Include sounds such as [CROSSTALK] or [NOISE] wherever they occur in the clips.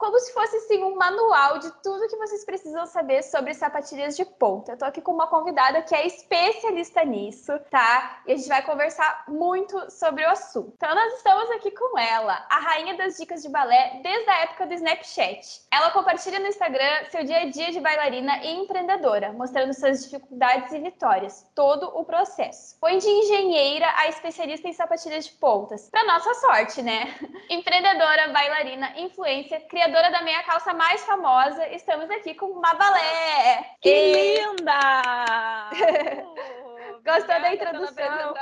como se fosse assim um manual de tudo que vocês precisam saber sobre sapatilhas de ponta. Eu tô aqui com uma convidada que é especialista nisso, tá? E a gente vai conversar muito sobre o assunto. Então nós estamos aqui com ela, a rainha das dicas de balé desde a época do Snapchat. Ela compartilha no Instagram seu dia a dia de bailarina e empreendedora, mostrando suas dificuldades e vitórias, todo o processo. Foi de engenheira a especialista em sapatilhas de pontas. Para nossa sorte, né? [LAUGHS] Empreendedora, bailarina, influência, criadora criadora da meia calça mais famosa, estamos aqui com uma balé. Que e... linda! [LAUGHS] Gostou da introdução?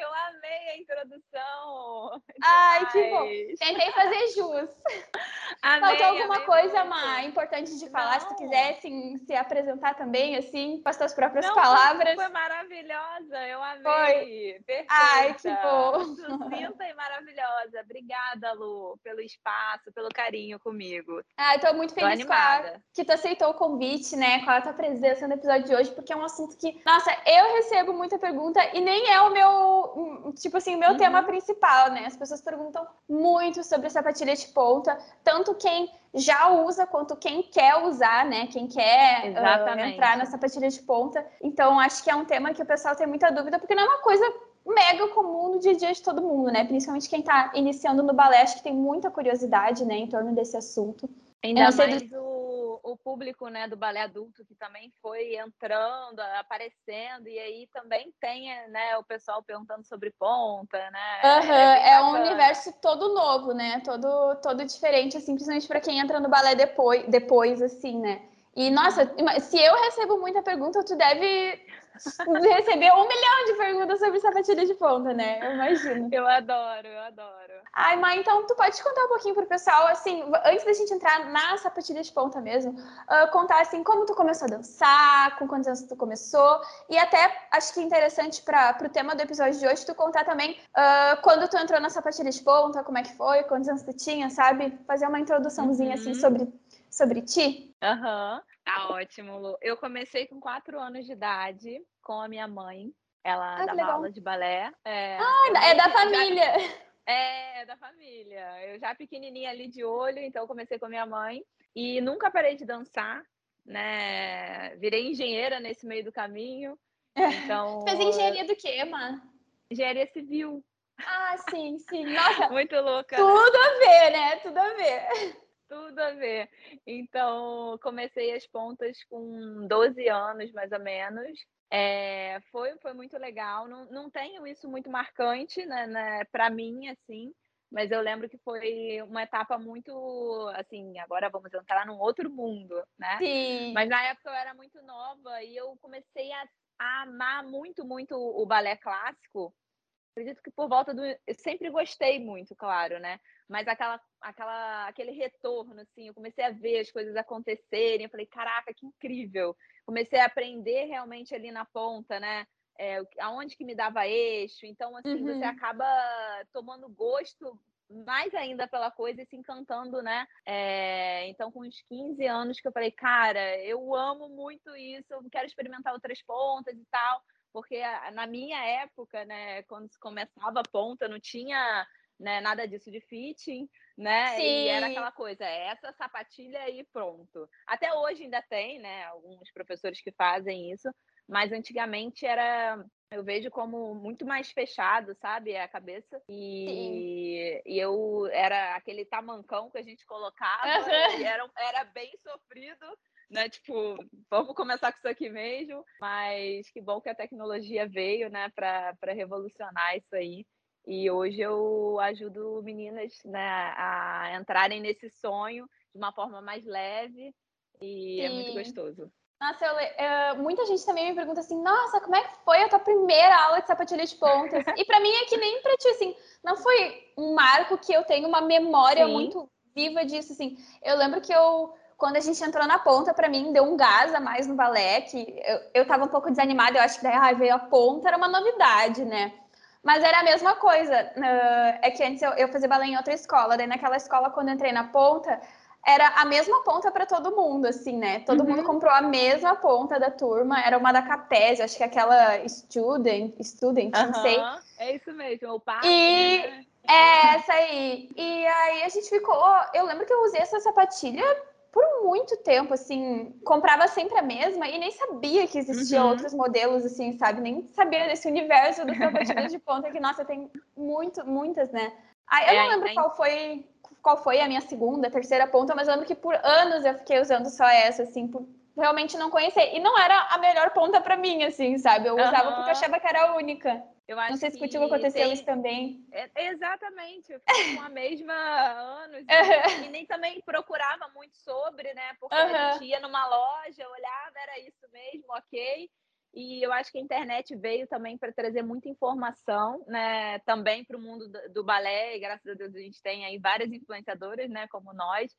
Eu amei a introdução. Ai, que bom. Tentei fazer jus. [LAUGHS] Amei, Faltou alguma amei coisa, Má, importante de falar? Não. Se tu quiser assim, se apresentar também, assim, com as tuas próprias Não, palavras. Foi maravilhosa, eu amei. Foi. Perfeita. Ai, que bom. Sucinta e maravilhosa. Obrigada, Lu, pelo espaço, pelo carinho comigo. Ah, eu tô muito feliz tô com a, que tu aceitou o convite, né, com a tua presença no episódio de hoje, porque é um assunto que, nossa, eu recebo muita pergunta e nem é o meu tipo assim, o meu uhum. tema principal, né? As pessoas perguntam muito sobre sapatilha de ponta, tanto quem já usa quanto quem quer usar, né? Quem quer uh, entrar na sapatilha de ponta. Então, acho que é um tema que o pessoal tem muita dúvida, porque não é uma coisa mega comum no dia a dia de todo mundo, né? Principalmente quem está iniciando no balé, acho que tem muita curiosidade, né, em torno desse assunto. Ainda mais do... o, público né, do balé adulto que também foi entrando, aparecendo, e aí também tem né, o pessoal perguntando sobre ponta, né? Uhum, é, é, um universo todo novo, né? Todo, todo diferente, assim, principalmente para quem entra no balé depois, depois, assim, né? E, nossa, se eu recebo muita pergunta, tu deve receber um milhão de perguntas sobre sapatilha de ponta, né? Eu imagino. Eu adoro, eu adoro. Ai, mãe, então tu pode contar um pouquinho pro pessoal, assim, antes da gente entrar na sapatilha de ponta mesmo, uh, contar, assim, como tu começou a dançar, com quantos anos tu começou, e até acho que é interessante para pro tema do episódio de hoje, tu contar também uh, quando tu entrou na sapatilha de ponta, como é que foi, quantos anos tu tinha, sabe? Fazer uma introduçãozinha, assim, uhum. assim, sobre, sobre ti. Aham. Uhum. Tá ótimo, Lu. Eu comecei com quatro anos de idade com a minha mãe. Ela ah, dava aula de balé. É, ah, é da família. Já... Família. Eu já pequenininha ali de olho, então comecei com a minha mãe. E nunca parei de dançar, né? Virei engenheira nesse meio do caminho. Então... [LAUGHS] Fez engenharia do quê, Má? Engenharia civil. Ah, sim, sim. [LAUGHS] Nossa, muito louca. Tudo a ver, né? Tudo a ver. Tudo a ver. Então, comecei as pontas com 12 anos, mais ou menos. É, foi, foi muito legal. Não, não tenho isso muito marcante né, né para mim, assim, mas eu lembro que foi uma etapa muito assim, agora vamos entrar num outro mundo, né? Sim. Mas na época eu era muito nova e eu comecei a, a amar muito, muito o balé clássico. Acredito que por volta do. Eu sempre gostei muito, claro, né? mas aquela, aquela, aquele retorno, assim, eu comecei a ver as coisas acontecerem, eu falei, caraca, que incrível! Comecei a aprender realmente ali na ponta, né? É, aonde que me dava eixo, então, assim, uhum. você acaba tomando gosto mais ainda pela coisa e se encantando, né? É, então, com uns 15 anos que eu falei, cara, eu amo muito isso, eu quero experimentar outras pontas e tal, porque na minha época, né, quando se começava a ponta, não tinha né? Nada disso de fitting, né? Sim. E era aquela coisa, é essa sapatilha e pronto. Até hoje ainda tem, né? Alguns professores que fazem isso, mas antigamente era eu vejo como muito mais fechado, sabe, a cabeça. E, e eu era aquele tamancão que a gente colocava, uhum. e era, era bem sofrido, né? Tipo, vamos começar com isso aqui mesmo. Mas que bom que a tecnologia veio, né, para revolucionar isso aí. E hoje eu ajudo meninas né, a entrarem nesse sonho de uma forma mais leve e Sim. é muito gostoso. Nossa, eu, uh, muita gente também me pergunta assim, nossa, como é que foi a tua primeira aula de sapatilha de pontas? e para mim é que nem pra ti, assim, não foi um marco que eu tenho uma memória Sim. muito viva disso, assim. Eu lembro que eu quando a gente entrou na ponta, para mim, deu um gás a mais no balé, que eu, eu tava um pouco desanimada, eu acho que daí ah, veio a ponta, era uma novidade, né? Mas era a mesma coisa. Uh, é que antes eu, eu fazia balé em outra escola, daí naquela escola, quando eu entrei na ponta, era a mesma ponta para todo mundo, assim, né? Todo uhum. mundo comprou a mesma ponta da turma, era uma da Capes, acho que é aquela student, student, uhum. não sei. É isso mesmo, o par. E né? é essa aí. E aí a gente ficou, eu lembro que eu usei essa sapatilha por muito tempo, assim, comprava sempre a mesma e nem sabia que existiam uhum. outros modelos, assim, sabe? Nem sabia desse universo das sapatilhas de ponta que, nossa, tem muito, muitas, né? Aí, eu é, não lembro é, qual foi qual foi a minha segunda, terceira ponta, mas eu lembro que por anos eu fiquei usando só essa, assim, por realmente não conhecer. E não era a melhor ponta para mim, assim, sabe? Eu usava uhum. porque eu achava que era a única. Eu acho não sei se contigo aconteceu tem... isso também. É, exatamente, eu fiquei com a mesma anos uhum. [LAUGHS] e nem também procurava muito sobre, né? Porque uhum. a gente ia numa loja, olhava, era isso mesmo, ok. E eu acho que a internet veio também para trazer muita informação, né? Também para o mundo do, balé, e graças a Deus a gente tem aí várias influenciadoras, né? Como nós,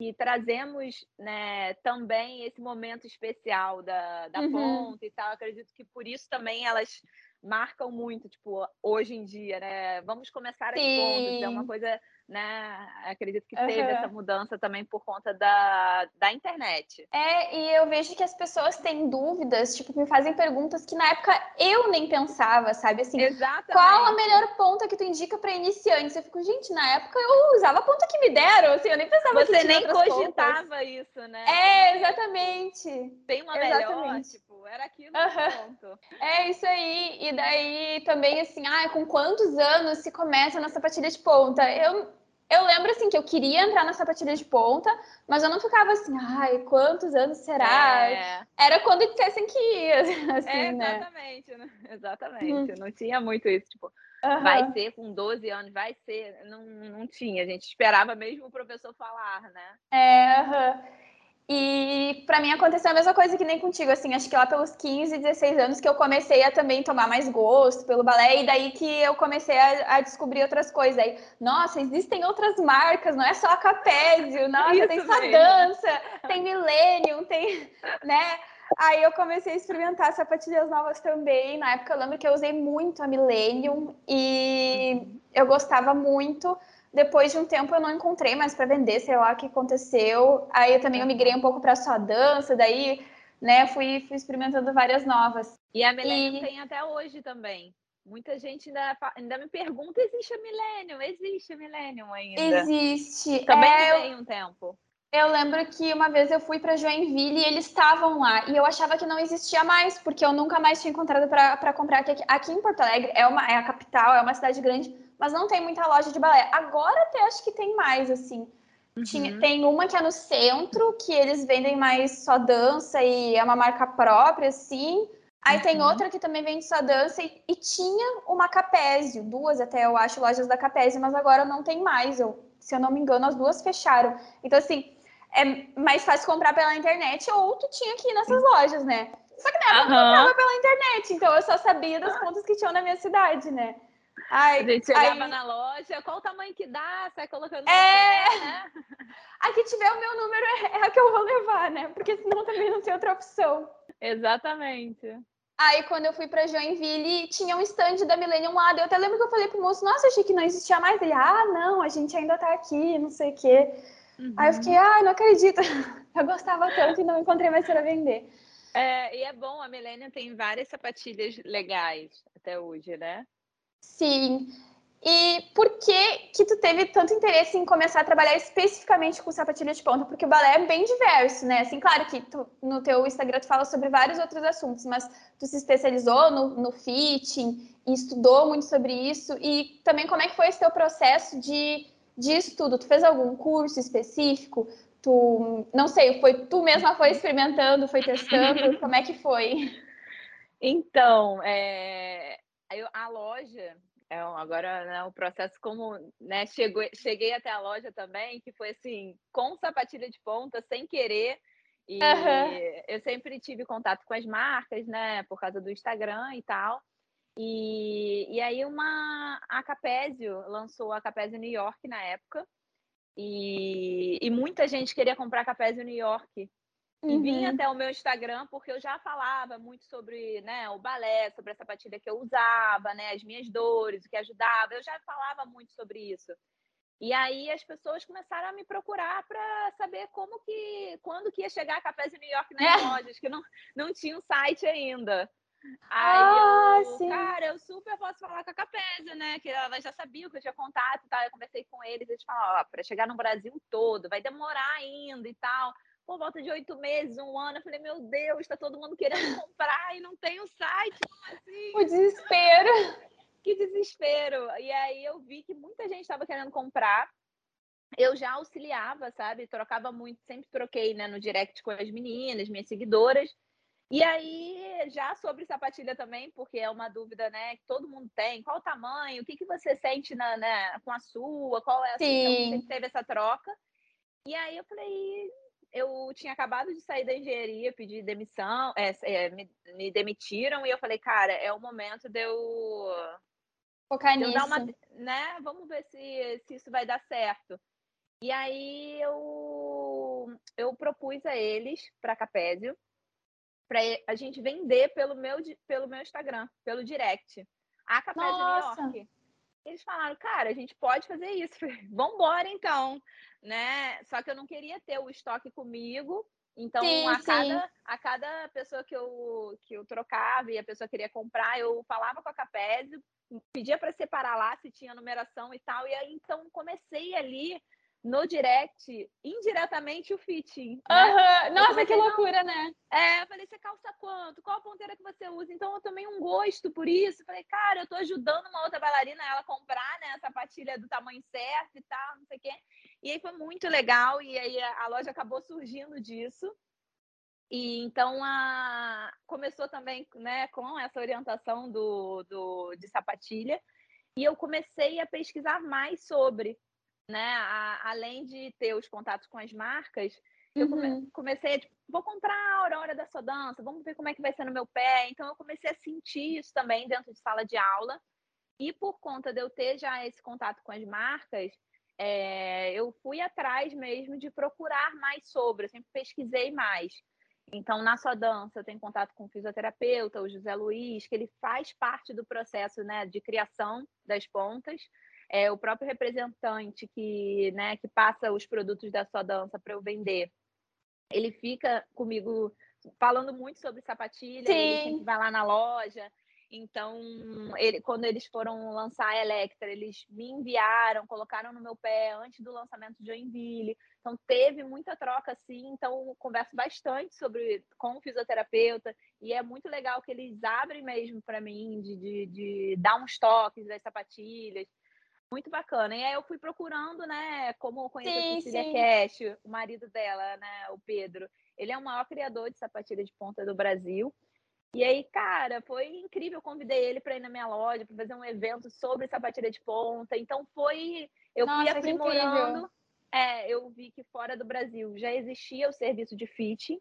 e trazemos né, também esse momento especial da, da uhum. ponta e tal. Acredito que por isso também elas marcam muito, tipo, hoje em dia, né? Vamos começar as Sim. pontas, é uma coisa, né? Acredito que teve uhum. essa mudança também por conta da, da internet. É, e eu vejo que as pessoas têm dúvidas, tipo, me fazem perguntas que na época eu nem pensava, sabe? Assim, Exatamente. qual a melhor ponta que tu indica para iniciantes? Eu fico, gente, na época eu usava a ponta que me deram, assim, eu nem pensava Você que nem cogitava pontas. isso, né? É, exatamente. Tem uma exatamente. melhor, tipo, era aquilo uhum. ponto. É isso aí. E daí também, assim, ah, com quantos anos se começa na sapatilha de ponta? Eu, eu lembro, assim, que eu queria entrar na sapatilha de ponta, mas eu não ficava assim, ai, quantos anos será? É. Era quando dissessem que ia, [LAUGHS] assim, é, exatamente, né? [LAUGHS] Exatamente. Hum. Não tinha muito isso, tipo, Uhum. vai ser com 12 anos, vai ser. Não, não tinha, a gente esperava mesmo o professor falar, né? É, uhum. E para mim aconteceu a mesma coisa que nem contigo, assim, acho que lá pelos 15, 16 anos que eu comecei a também tomar mais gosto pelo balé, e daí que eu comecei a, a descobrir outras coisas. Aí, nossa, existem outras marcas, não é só a Capésio, nossa, Isso tem só dança, tem Millennium, tem, [LAUGHS] né? Aí eu comecei a experimentar sapatilhas novas também. Na época eu lembro que eu usei muito a Millennium e eu gostava muito. Depois de um tempo eu não encontrei mais para vender, sei lá o que aconteceu. Aí eu também eu migrei um pouco para só dança, daí, né, fui, fui experimentando várias novas. E a Millennium e... tem até hoje também. Muita gente ainda, ainda me pergunta: existe a Millennium? Existe a Millennium ainda? Existe. Também é, tem um tempo. Eu lembro que uma vez eu fui para Joinville e eles estavam lá. E eu achava que não existia mais, porque eu nunca mais tinha encontrado para comprar aqui. Aqui em Porto Alegre é, uma, é a capital, é uma cidade grande mas não tem muita loja de balé. Agora até acho que tem mais, assim. Uhum. Tinha, tem uma que é no centro, que eles vendem mais só dança e é uma marca própria, assim. Aí uhum. tem outra que também vende só dança e, e, tinha uma Capésio, duas até, eu acho, lojas da Capésio, mas agora não tem mais. Eu, se eu não me engano, as duas fecharam. Então, assim, é mais fácil comprar pela internet ou tu tinha que ir nessas lojas, né? Só que na época uhum. eu comprava pela internet, então eu só sabia das pontas que tinham na minha cidade, né? Ai, a gente chegava aí... na loja, qual o tamanho que dá? Sai colocando. É! Né? [LAUGHS] A que tiver o meu número é, é a que eu vou levar, né? Porque senão também não tem outra opção. Exatamente. Aí, quando eu fui para Joinville, tinha um stand da Millennium lá. Eu até lembro que eu falei pro moço, nossa, achei que não existia mais. Ele, ah, não, a gente ainda tá aqui, não sei o quê. Uhum. Aí eu fiquei, ah, não acredito. [LAUGHS] Eu gostava tanto e não encontrei mais para vender. É, e é bom, a Millennium tem várias sapatilhas legais até hoje, né? Sim. E por que que tu teve tanto interesse em começar a trabalhar especificamente com sapatilha de ponta? Porque o balé é bem diverso, né? Assim, claro que tu, no teu Instagram tu fala sobre vários outros assuntos, mas tu se especializou no, no fitting e estudou muito sobre isso. E também como é que foi esse teu processo de, de estudo? Tu fez algum curso específico? Tu, não sei, foi tu mesma foi experimentando, foi testando? [LAUGHS] como é que foi? Então, é, a loja, é, agora né, o processo como né, chegou, cheguei até a loja também, que foi assim, com sapatilha de ponta, sem querer. E uhum. eu sempre tive contato com as marcas, né? Por causa do Instagram e tal. E, e aí uma a Capésio lançou a Capésio New York na época. E, e muita gente queria comprar Capésio New York. E uhum. vinha até o meu Instagram porque eu já falava muito sobre né, o balé, sobre a sapatilha que eu usava, né, as minhas dores, o que ajudava. Eu já falava muito sobre isso. E aí as pessoas começaram a me procurar para saber como que, quando que ia chegar a Cafés New York nas é. [LAUGHS] lojas, que não, não tinha um site ainda. Aí ah, eu, sim. cara, eu super posso falar com a Capésia, né? Que ela já sabia que eu tinha contato e tal. Eu conversei com eles, eles falaram, ó, para chegar no Brasil todo, vai demorar ainda e tal. Por volta de oito meses, um ano, eu falei, meu Deus, tá todo mundo querendo [LAUGHS] comprar e não tem o um site, assim? O desespero. Que desespero. E aí eu vi que muita gente estava querendo comprar. Eu já auxiliava, sabe? Trocava muito, sempre troquei, né, no direct com as meninas, minhas seguidoras. E aí, já sobre sapatilha também, porque é uma dúvida, né, que todo mundo tem. Qual o tamanho? O que, que você sente na, né, com a sua? Qual é a sua? Então, sempre teve essa troca. E aí eu falei, eu tinha acabado de sair da engenharia, pedi demissão, é, é, me, me, demitiram e eu falei, cara, é o momento de eu focar de nisso. Eu uma, né? Vamos ver se, se isso vai dar certo. E aí eu eu propus a eles para Capésio para a gente vender pelo meu, pelo meu Instagram, pelo direct. A Café de New York. Eles falaram, cara, a gente pode fazer isso. [LAUGHS] Vambora, então. Né? Só que eu não queria ter o estoque comigo. Então, sim, a, cada, a cada pessoa que eu, que eu trocava e a pessoa queria comprar, eu falava com a Capésio, pedia para separar lá se tinha numeração e tal. E aí, então, comecei ali no direct, indiretamente, o fitting. Né? Uhum. Nossa, que loucura, né? É, eu falei, você calça quanto? Qual a ponteira que você usa? Então, eu tomei um gosto por isso. Falei, cara, eu tô ajudando uma outra bailarina ela comprar, né, essa patilha do tamanho certo e tal, não sei o quê. E aí foi muito legal, e aí a loja acabou surgindo disso. E então a... começou também né, com essa orientação do, do, de sapatilha. E eu comecei a pesquisar mais sobre né? A, além de ter os contatos com as marcas, eu come, uhum. comecei a, tipo, vou comprar a Aurora da sua dança, vamos ver como é que vai ser no meu pé. Então, eu comecei a sentir isso também dentro de sala de aula. E por conta de eu ter já esse contato com as marcas, é, eu fui atrás mesmo de procurar mais sobre, eu sempre pesquisei mais. Então, na sua dança, eu tenho contato com o fisioterapeuta, o José Luiz, que ele faz parte do processo né, de criação das pontas é, o próprio representante que, né, que passa os produtos da sua dança para eu vender, ele fica comigo falando muito sobre sapatilha, Sim. ele vai lá na loja. Então, ele, quando eles foram lançar a Electra, eles me enviaram, colocaram no meu pé antes do lançamento de Joinville. Então, teve muita troca, assim. Então, converso bastante sobre com o fisioterapeuta. E é muito legal que eles abrem mesmo para mim de, de, de, dar uns toques das sapatilhas muito bacana. E aí eu fui procurando, né, como conhecer sim, a Cecília. Cash, o marido dela, né, o Pedro. Ele é o maior criador de sapatilha de ponta do Brasil. E aí, cara, foi incrível. Eu convidei ele para ir na minha loja para fazer um evento sobre sapatilha de ponta. Então foi, eu Nossa, fui aprimorando. É, eu vi que fora do Brasil já existia o serviço de fit.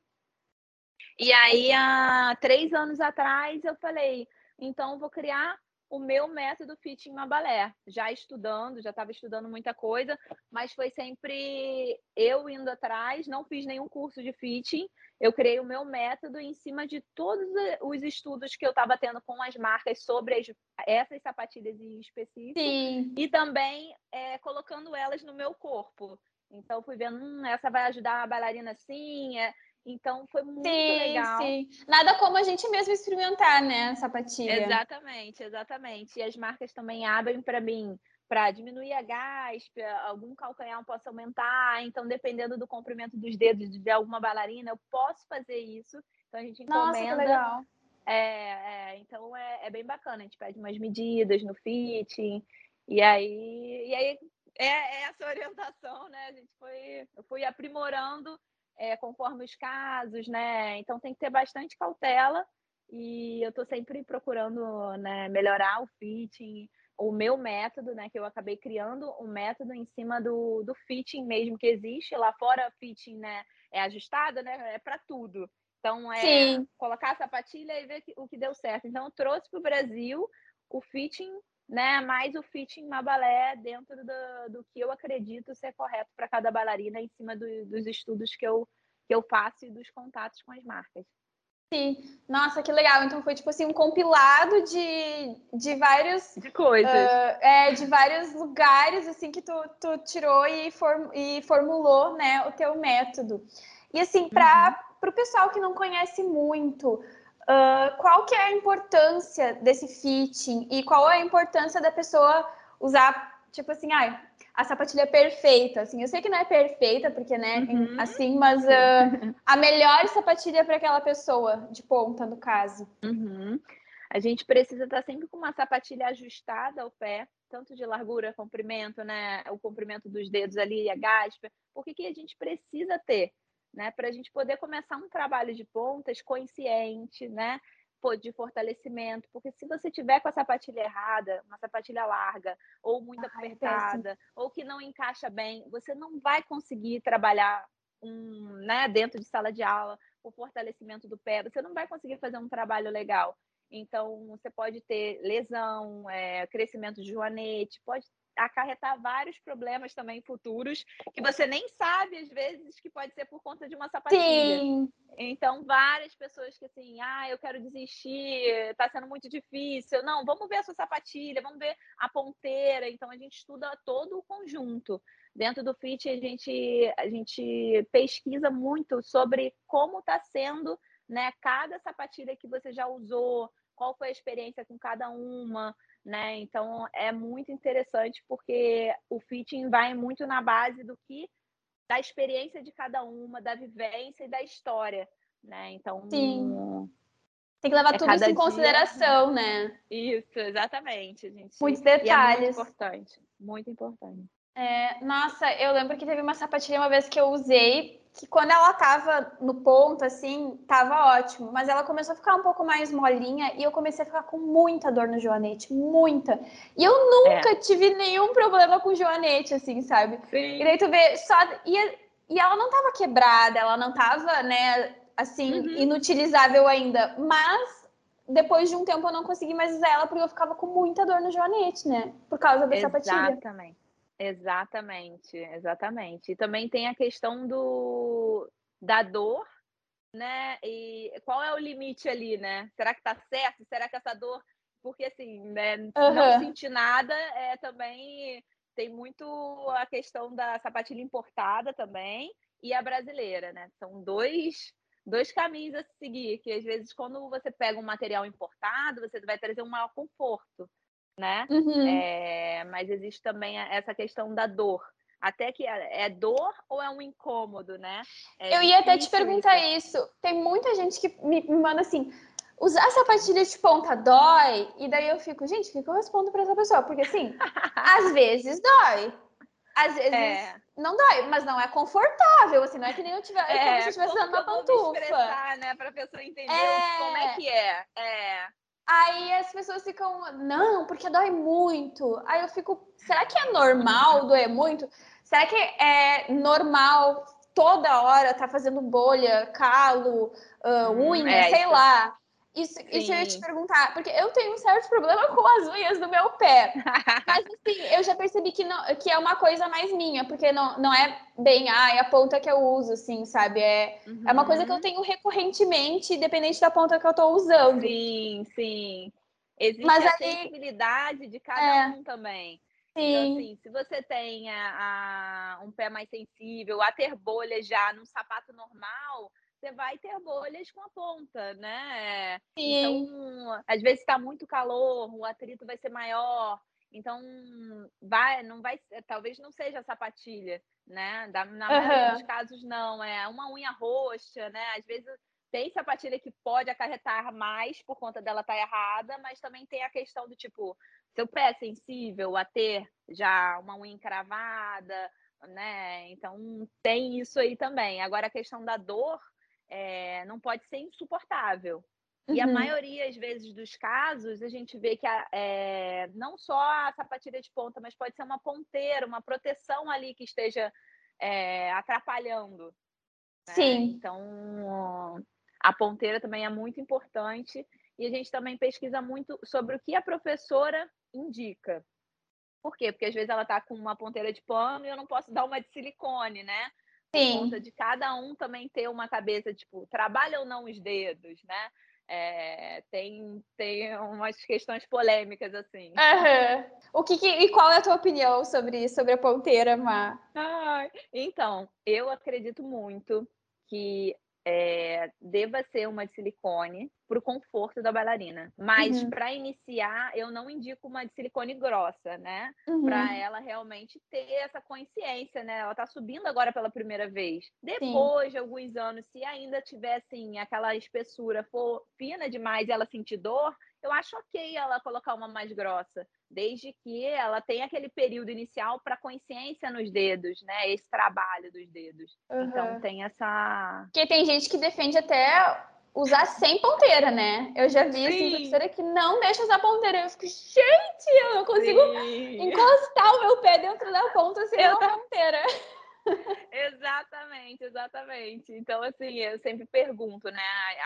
E aí, há três anos atrás, eu falei, então vou criar o meu método Fitting Mabalé, já estudando, já estava estudando muita coisa, mas foi sempre eu indo atrás, não fiz nenhum curso de fitting, eu criei o meu método em cima de todos os estudos que eu estava tendo com as marcas sobre as, essas sapatilhas em específico, Sim. e também é, colocando elas no meu corpo. Então, fui vendo, hum, essa vai ajudar a bailarina assim, é, então foi muito sim, legal. Sim. Nada como a gente mesmo experimentar, né, sapatilha. Exatamente, exatamente. E as marcas também abrem para mim para diminuir a gás, algum calcanhar possa aumentar. Então, dependendo do comprimento dos dedos de alguma bailarina, eu posso fazer isso. Então a gente encomenda. Nossa, legal. É, é, então é, é, bem bacana. A gente pede umas medidas no fitting. E aí, e aí é, é essa orientação, né? A gente foi, eu fui aprimorando é, conforme os casos, né? Então tem que ter bastante cautela e eu estou sempre procurando né, melhorar o fitting, o meu método, né? Que eu acabei criando um método em cima do, do fitting mesmo que existe. Lá fora, fitting né, é ajustado, né? É para tudo. Então, é Sim. colocar a sapatilha e ver o que deu certo. Então, eu trouxe para o Brasil o fitting né? Mais o fitting na balé dentro do, do que eu acredito ser correto para cada bailarina em cima do, dos estudos que eu, que eu faço e dos contatos com as marcas. Sim, nossa, que legal. Então foi tipo assim um compilado de, de vários de coisas, uh, é, de vários lugares assim que tu, tu tirou e, form, e formulou, né, o teu método. E assim, para uhum. o pessoal que não conhece muito, uh, qual que é a importância desse fitting e qual é a importância da pessoa usar, tipo assim, ai, a sapatilha perfeita, assim, eu sei que não é perfeita, porque, né, uhum. assim, mas uh, a melhor sapatilha para aquela pessoa, de ponta, no caso. Uhum. A gente precisa estar sempre com uma sapatilha ajustada ao pé, tanto de largura, comprimento, né, o comprimento dos dedos ali, a gaspa, porque que a gente precisa ter né? Para a gente poder começar um trabalho de pontas consciente, né? de fortalecimento, porque se você tiver com a sapatilha errada, uma sapatilha larga, ou muito Ai, apertada, ou que não encaixa bem, você não vai conseguir trabalhar um, né, dentro de sala de aula o fortalecimento do pé, você não vai conseguir fazer um trabalho legal. Então, você pode ter lesão, é, crescimento de joanete, pode acarretar vários problemas também futuros que você nem sabe às vezes que pode ser por conta de uma sapatilha. Sim. Então, várias pessoas que assim, ah, eu quero desistir, tá sendo muito difícil. Não, vamos ver a sua sapatilha, vamos ver a ponteira. Então, a gente estuda todo o conjunto. Dentro do FIT, a gente, a gente pesquisa muito sobre como está sendo né, cada sapatilha que você já usou, qual foi a experiência com cada uma, né? Então é muito interessante porque o fitting vai muito na base do que da experiência de cada uma, da vivência e da história, né? Então Sim. Tem que levar é tudo isso em consideração, né? Isso, exatamente, gente. Muitos detalhes. É muito importante, muito importante. É, nossa, eu lembro que teve uma sapatilha uma vez que eu usei, que quando ela tava no ponto, assim, tava ótimo. Mas ela começou a ficar um pouco mais molinha e eu comecei a ficar com muita dor no joanete, muita. E eu nunca é. tive nenhum problema com joanete, assim, sabe? Sim. E daí tu vê, só... E, e ela não tava quebrada, ela não tava, né, assim, uhum. inutilizável ainda. Mas depois de um tempo eu não consegui mais usar ela porque eu ficava com muita dor no joanete, né? Por causa da Exatamente. sapatilha. Exatamente. Exatamente, exatamente. E também tem a questão do da dor, né? E qual é o limite ali, né? Será que tá certo? Será que essa dor, porque assim, né, uhum. não sentir nada é também tem muito a questão da sapatilha importada também e a brasileira, né? São dois dois caminhos a seguir, que às vezes quando você pega um material importado, você vai trazer um maior conforto né? Uhum. É, mas existe também essa questão da dor. Até que é, é dor ou é um incômodo, né? É eu ia até te perguntar isso. isso. Tem muita gente que me, me manda assim: usar sapatilha de ponta dói? E daí eu fico, gente, o que eu respondo para essa pessoa? Porque assim, [LAUGHS] às vezes dói. Às vezes é. não dói, mas não é confortável, assim, não é que nem eu tiver, é, como se eu estivesse usando uma pantufa. Expressar, né, para a pessoa entender é... como é que é. É. Aí as pessoas ficam, não, porque dói muito. Aí eu fico, será que é normal doer muito? Será que é normal toda hora tá fazendo bolha, calo, uh, unha, é, sei lá? Isso, isso eu ia te perguntar, porque eu tenho um certo problema com as unhas do meu pé. Mas [LAUGHS] assim, eu já percebi que, não, que é uma coisa mais minha, porque não, não é bem ah, a ponta que eu uso, assim, sabe? É, uhum. é uma coisa que eu uhum. tenho recorrentemente, independente da ponta que eu tô usando. Sim, sim. Existe Mas a aí... sensibilidade de cada é. um também. Então, sim. Então, assim, se você tem a, a, um pé mais sensível, a ter bolhas já num sapato normal, você vai ter bolhas com a ponta, né? Sim. Então, às vezes está muito calor, o atrito vai ser maior. Então, vai, não vai, talvez não seja sapatilha, né? na maioria uhum. dos casos, não. É uma unha roxa, né? Às vezes tem sapatilha que pode acarretar mais por conta dela estar tá errada, mas também tem a questão do tipo, seu pé é sensível a ter já uma unha encravada, né? Então tem isso aí também. Agora a questão da dor, é, não pode ser insuportável. Uhum. E a uhum. maioria, às vezes, dos casos, a gente vê que a, é, não só a sapatilha de ponta, mas pode ser uma ponteira, uma proteção ali que esteja é, atrapalhando. Né? Sim. Então, a ponteira também é muito importante. e a gente também pesquisa muito sobre o que a professora indica. Por quê? Porque às vezes ela está com uma ponteira de pano e eu não posso dar uma de silicone, né? Sim. Conta de cada um também ter uma cabeça, tipo, trabalha ou não os dedos, né? É, tem, tem umas questões polêmicas, assim. Uhum. O que, que, e qual é a tua opinião sobre, sobre a ponteira, Má? Ai, então, eu acredito muito que é, deva ser uma de silicone para o conforto da bailarina. Mas uhum. para iniciar, eu não indico uma de silicone grossa, né? Uhum. Para ela realmente ter essa consciência, né? Ela está subindo agora pela primeira vez. Depois Sim. de alguns anos, se ainda tiver assim, aquela espessura for fina demais e ela sentir dor, eu acho ok ela colocar uma mais grossa, desde que ela tenha aquele período inicial para consciência nos dedos, né? Esse trabalho dos dedos. Uhum. Então tem essa. Porque tem gente que defende até usar sem ponteira, né? Eu já vi assim, professora que não deixa usar ponteira. Eu fico, gente, eu não consigo Sim. encostar o meu pé dentro da ponta sem eu... a ponteira. Exatamente, exatamente. Então, assim, eu sempre pergunto, né,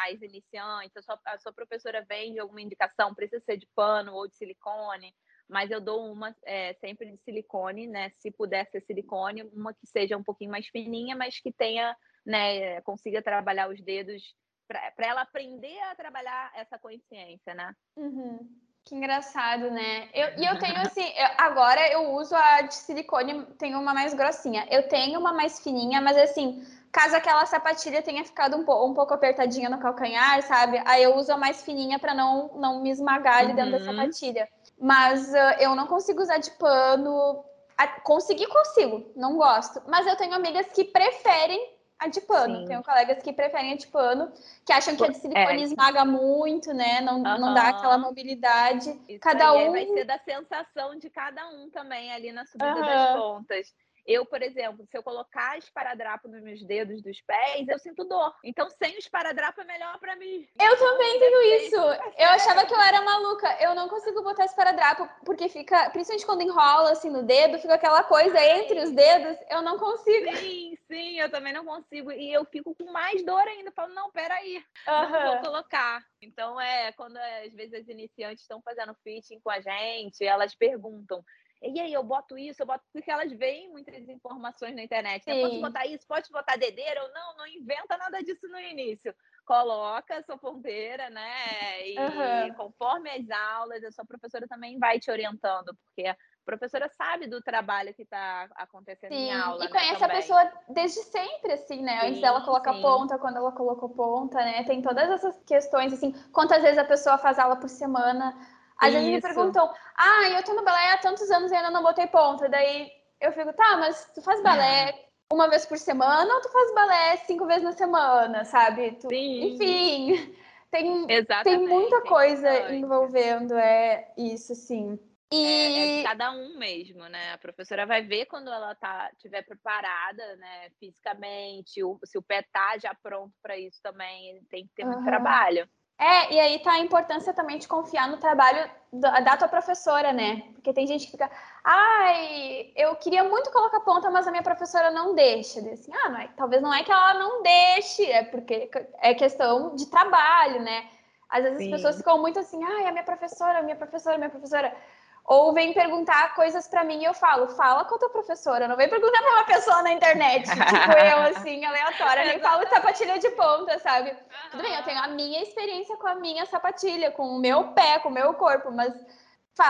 às iniciantes, a sua, a sua professora vem de alguma indicação, precisa ser de pano ou de silicone, mas eu dou uma é, sempre de silicone, né, se puder ser silicone, uma que seja um pouquinho mais fininha, mas que tenha, né, consiga trabalhar os dedos para ela aprender a trabalhar essa consciência, né? Uhum. Que engraçado, né? Eu, e eu tenho [LAUGHS] assim, eu, agora eu uso a de silicone, tenho uma mais grossinha. Eu tenho uma mais fininha, mas assim, caso aquela sapatilha tenha ficado um, po, um pouco apertadinha no calcanhar, sabe? Aí eu uso a mais fininha para não, não me esmagar ali uhum. dentro da uhum. sapatilha. Mas uh, eu não consigo usar de pano. A, conseguir, consigo, não gosto. Mas eu tenho amigas que preferem a de pano. Sim. Tenho colegas que preferem a de pano, que acham que a de silicone é. esmaga muito, né? Não, uhum. não dá aquela mobilidade. Isso cada um. Vai ser da sensação de cada um também ali na subida uhum. das pontas. Eu, por exemplo, se eu colocar esparadrapo nos meus dedos dos pés, eu sinto dor. Então, sem o esparadrapo é melhor para mim. Eu também tenho isso. Eu achava que eu era maluca. Eu não consigo botar esparadrapo porque fica, principalmente quando enrola assim no dedo, fica aquela coisa entre os dedos. Eu não consigo. Sim, sim, eu também não consigo. E eu fico com mais dor ainda. Falo, não, peraí, uhum. não vou colocar. Então, é quando às vezes as iniciantes estão fazendo fitting com a gente, elas perguntam e aí eu boto isso, eu boto porque elas veem muitas informações na internet. Né? Posso botar isso, pode botar dedeira ou não, não inventa nada disso no início. Coloca a sua ponteira, né? E uhum. conforme as aulas, a sua professora também vai te orientando, porque a professora sabe do trabalho que está acontecendo sim. em aula. E né, conhece também. a pessoa desde sempre, assim, né? Sim, Antes dela colocar ponta, quando ela colocou ponta, né? Tem todas essas questões, assim, quantas vezes a pessoa faz aula por semana às vezes me perguntam, ah, eu tô no balé há tantos anos e ainda não botei ponta. Daí eu fico, tá, mas tu faz balé uma vez por semana ou tu faz balé cinco vezes na semana, sabe? Tu... Sim. Enfim, tem, tem muita coisa envolvendo é isso, sim. E... É, é, de cada um mesmo, né? A professora vai ver quando ela tá tiver preparada, né, fisicamente, o, se o pé tá já pronto para isso também, tem que ter muito trabalho. É, e aí tá a importância também de confiar no trabalho da, da tua professora, né? Porque tem gente que fica, ai, eu queria muito colocar ponta, mas a minha professora não deixa. Assim, ah, não é, talvez não é que ela não deixe, é porque é questão de trabalho, né? Às vezes Sim. as pessoas ficam muito assim, ai, a minha professora, a minha professora, a minha professora. Ou vem perguntar coisas para mim e eu falo, fala com a tua professora, não vem perguntar para uma pessoa na internet, tipo [LAUGHS] eu, assim, aleatória, nem falo sapatilha de ponta, sabe? Uhum. Tudo bem, eu tenho a minha experiência com a minha sapatilha, com o meu pé, com o meu corpo, mas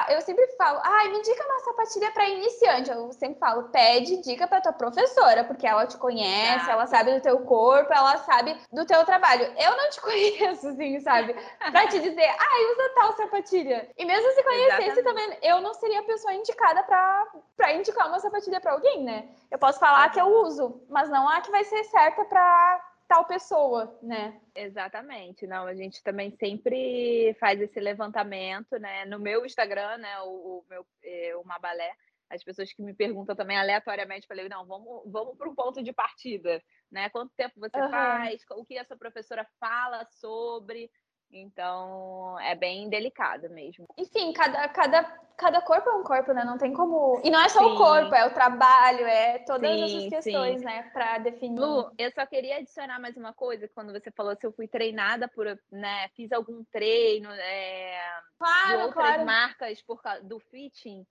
eu sempre falo, ai, me indica uma sapatilha para iniciante. Eu sempre falo, pede dica para tua professora, porque ela te conhece, Exato. ela sabe do teu corpo, ela sabe do teu trabalho. Eu não te [LAUGHS] conheço, assim, sabe? Para te dizer, ai, usa tal sapatilha. E mesmo se conhecesse Exatamente. também, eu não seria a pessoa indicada para indicar uma sapatilha para alguém, né? Eu posso falar que eu uso, mas não a que vai ser certa para tal pessoa, né? Exatamente. Não, a gente também sempre faz esse levantamento, né? No meu Instagram, né? O, o meu é, o Mabalé, as pessoas que me perguntam também aleatoriamente, falei, não, vamos, vamos para um ponto de partida, né? Quanto tempo você uhum. faz? O que essa professora fala sobre? Então, é bem delicado mesmo. Enfim, cada, cada, cada corpo é um corpo, né? Não tem como. E não é só sim. o corpo, é o trabalho, é todas sim, essas questões, sim. né? Para definir. Lu, eu só queria adicionar mais uma coisa, quando você falou se eu fui treinada por, né? Fiz algum treino é, claro, de outras claro. marcas por, do fitting.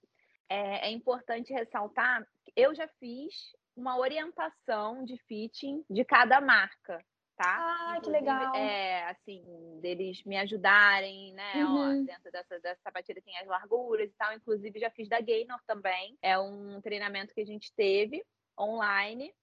É, é importante ressaltar, eu já fiz uma orientação de fitting de cada marca tá? Ah, que legal. É, assim, deles me ajudarem, né? Uhum. Ó, dentro dessa, dessa sapatilha tem as larguras e tal. Inclusive, já fiz da Gaynor também. É um treinamento que a gente teve online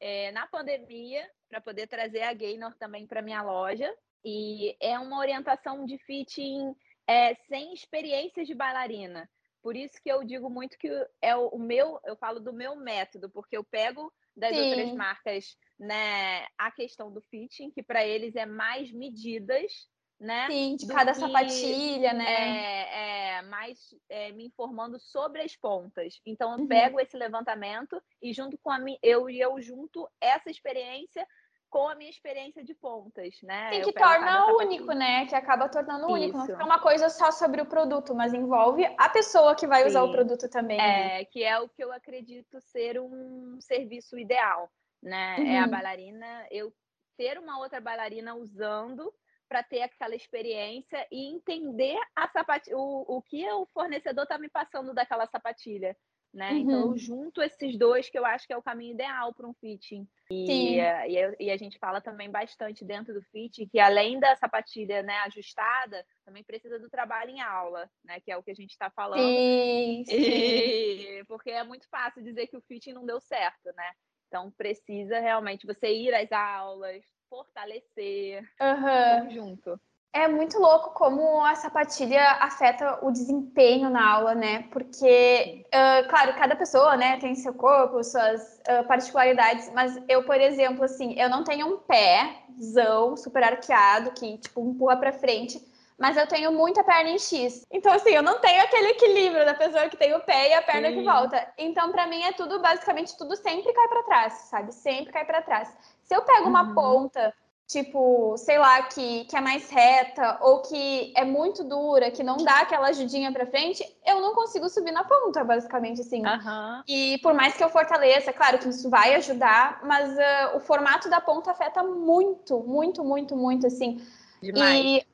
é, na pandemia para poder trazer a Gaynor também para minha loja. E é uma orientação de fitting é, sem experiências de bailarina. Por isso que eu digo muito que é o, o meu, eu falo do meu método, porque eu pego das Sim. outras marcas, né, a questão do fitting, que para eles é mais medidas, né? Sim, de cada que, sapatilha, né? É, é mais é, me informando sobre as pontas. Então eu uhum. pego esse levantamento e junto com a minha, eu e eu junto essa experiência com a minha experiência de pontas, né? Sim, que torna único, né? Que acaba tornando Isso. único. Não fica uma coisa só sobre o produto, mas envolve a pessoa que vai Sim. usar o produto também. Né? É, que é o que eu acredito ser um serviço ideal, né? Uhum. É a uhum. bailarina, eu ter uma outra bailarina usando para ter aquela experiência e entender a sapatilha, o, o que o fornecedor está me passando daquela sapatilha né? Uhum. Então eu uhum. junto esses dois que eu acho que é o caminho ideal para um fitting. E, e, e, a gente fala também bastante dentro do fitting que além da sapatilha né, ajustada, também precisa do trabalho em aula, né? Que é o que a gente está falando. Sim, sim. E, porque é muito fácil dizer que o fitting não deu certo, né? Então precisa realmente você ir às aulas, fortalecer uhum. junto. É muito louco como a sapatilha afeta o desempenho na aula, né? Porque, uh, claro, cada pessoa, né, tem seu corpo, suas uh, particularidades, mas eu, por exemplo, assim, eu não tenho um pézão super arqueado que, tipo, empurra pra frente, mas eu tenho muita perna em X. Então, assim, eu não tenho aquele equilíbrio da pessoa que tem o pé e a perna Sim. que volta. Então, para mim, é tudo, basicamente, tudo sempre cai para trás, sabe? Sempre cai para trás. Se eu pego uma uhum. ponta tipo, sei lá, que, que é mais reta ou que é muito dura, que não dá aquela ajudinha para frente, eu não consigo subir na ponta, basicamente, assim. Uhum. E por mais que eu fortaleça, claro que isso vai ajudar, mas uh, o formato da ponta afeta muito, muito, muito, muito, assim. Demais. E,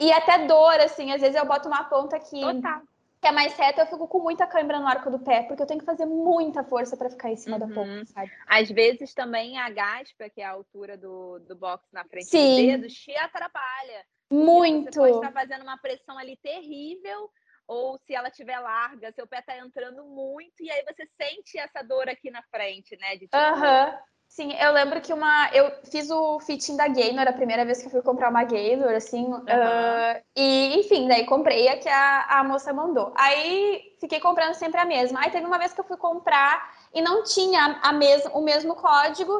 e até dor, assim, às vezes eu boto uma ponta que... Total que é mais reta, eu fico com muita câimbra no arco do pé, porque eu tenho que fazer muita força para ficar em cima uhum. da ponta, sabe? Às vezes também a gaspa, que é a altura do, do box na frente Sim. do dedo, te atrapalha. Muito. Você pode estar fazendo uma pressão ali terrível, ou se ela estiver larga, seu pé está entrando muito, e aí você sente essa dor aqui na frente, né? De tipo, uhum. Sim, eu lembro que uma. Eu fiz o fitting da Gaynor, a primeira vez que eu fui comprar uma Gaynor, assim. Uhum. Uh, e, enfim, daí comprei a que a, a moça mandou. Aí fiquei comprando sempre a mesma. Aí teve uma vez que eu fui comprar e não tinha a mes o mesmo código.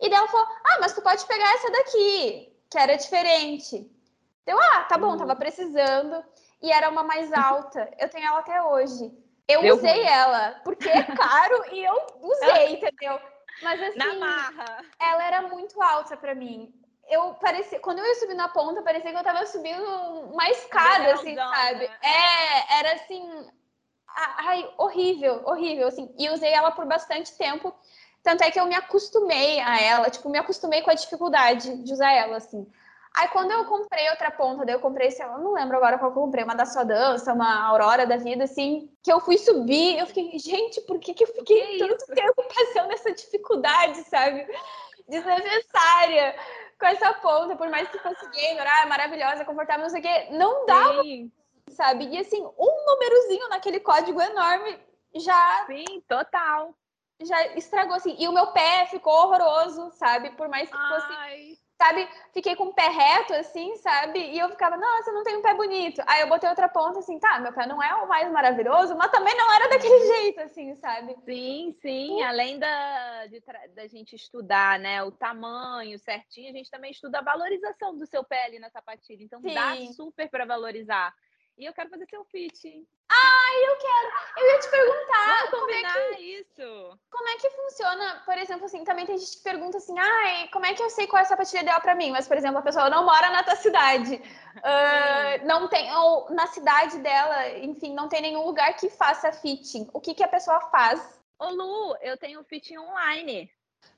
E daí ela falou: Ah, mas tu pode pegar essa daqui, que era diferente. Eu, ah, tá bom, tava precisando. E era uma mais [LAUGHS] alta. Eu tenho ela até hoje. Eu Deu usei ruim. ela, porque é caro e eu [LAUGHS] usei, entendeu? Mas assim, na marra. ela era muito alta para mim. Eu parecia, quando eu ia subir na ponta, parecia que eu tava subindo uma escada, assim, sabe? Né? É, era assim, ai, horrível, horrível, assim. E usei ela por bastante tempo. Tanto é que eu me acostumei a ela, tipo, me acostumei com a dificuldade de usar ela, assim. Aí quando eu comprei outra ponta, daí eu comprei, sei lá, não lembro agora qual que eu comprei, uma da sua dança, uma aurora da vida, assim, que eu fui subir, eu fiquei, gente, por que, que eu fiquei que é tanto isso? tempo passando essa dificuldade, sabe? Desnecessária com essa ponta, por mais que fosse gamer, ah, maravilhosa, confortável, não sei o quê, não dava, Sim. sabe? E assim, um númerozinho naquele código enorme já. Sim, total. Já estragou, assim. E o meu pé ficou horroroso, sabe? Por mais que fosse. Sabe? Fiquei com o pé reto, assim, sabe? E eu ficava, nossa, não tenho um pé bonito. Aí eu botei outra ponta, assim, tá, meu pé não é o mais maravilhoso, mas também não era daquele [LAUGHS] jeito, assim, sabe? Sim, sim. Além da, de, da gente estudar, né, o tamanho certinho, a gente também estuda a valorização do seu pé ali na sapatilha. Então sim. dá super para valorizar. E eu quero fazer seu fit. Ai, eu quero. Eu ia te perguntar. Vamos como é que, isso. Como é que funciona? Por exemplo, assim, também tem gente que pergunta assim, ai, como é que eu sei qual é a sapatilha ideal para mim? Mas, por exemplo, a pessoa não mora na tua cidade. [LAUGHS] Uh, não tem, ou na cidade dela, enfim, não tem nenhum lugar que faça fitting. O que, que a pessoa faz? Ô Lu, eu tenho fitting online.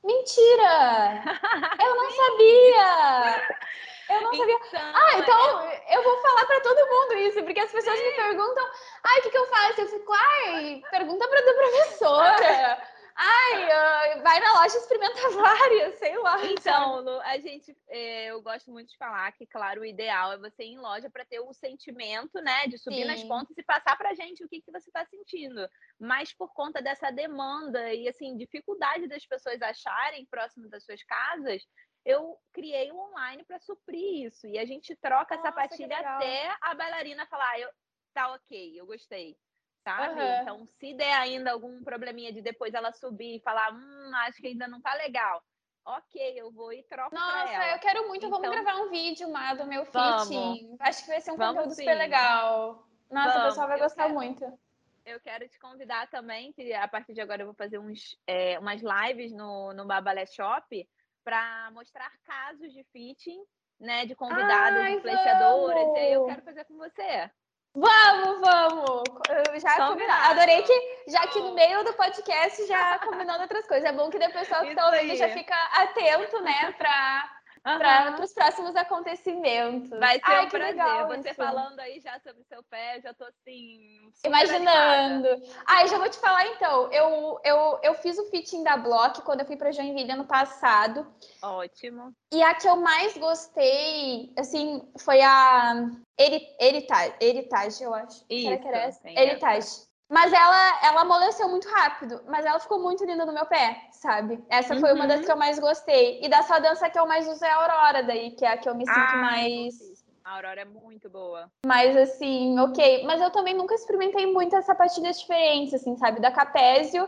Mentira! [LAUGHS] Eu não sabia! [LAUGHS] Eu não sabia. Então, ah, então é... eu vou falar para todo mundo isso, porque as pessoas me perguntam, ai, o que, que eu faço? Eu fico, ai, pergunta para a professora. [LAUGHS] Ai, uh, vai na loja e experimenta várias, sei lá. Então, Lu, a gente, é, eu gosto muito de falar que, claro, o ideal é você ir em loja para ter o sentimento, né, de subir Sim. nas pontas e passar para gente o que, que você está sentindo. Mas por conta dessa demanda e, assim, dificuldade das pessoas acharem próximo das suas casas, eu criei um online para suprir isso. E a gente troca Nossa, a sapatilha até a bailarina falar, ah, eu, tá ok, eu gostei sabe? Uhum. Então, se der ainda algum probleminha de depois ela subir e falar, hum, acho que ainda não tá legal. Ok, eu vou e troco Nossa, ela. eu quero muito. Então, vamos gravar um vídeo lá do meu fitting. Acho que vai ser um vamos conteúdo sim. super legal. Nossa, vamos. o pessoal vai gostar quero... muito. Eu quero te convidar também, que a partir de agora eu vou fazer uns, é, umas lives no, no Babalé Shop para mostrar casos de fitting, né? De convidados, Ai, influenciadoras. Vamos. E aí eu quero fazer com você. Vamos, vamos! Eu já combinado. Adorei que, já que no meio do podcast, já combinando outras coisas. É bom que depois o pessoal que está ouvindo já fica atento, né, para uhum. para os próximos acontecimentos. Vai ser Ai, um prazer. Legal Você isso. falando aí já sobre o seu pé, já tô assim. Imaginando. Ai, já vou te falar então. Eu, eu, eu fiz o fitting da Block quando eu fui para Joinville ano passado. Ótimo. E a que eu mais gostei, assim, foi a Heritage, Heritage eu acho. Isso, Será que era essa? Heritage. Mas ela, ela amoleceu muito rápido, mas ela ficou muito linda no meu pé, sabe? Essa foi uma das uhum. que eu mais gostei. E da sua dança que eu mais uso é a Aurora daí, que é a que eu me sinto ah, mais. A Aurora é muito boa. Mas assim, ok. Mas eu também nunca experimentei muitas sapatilhas diferentes, assim, sabe? Da Capésio,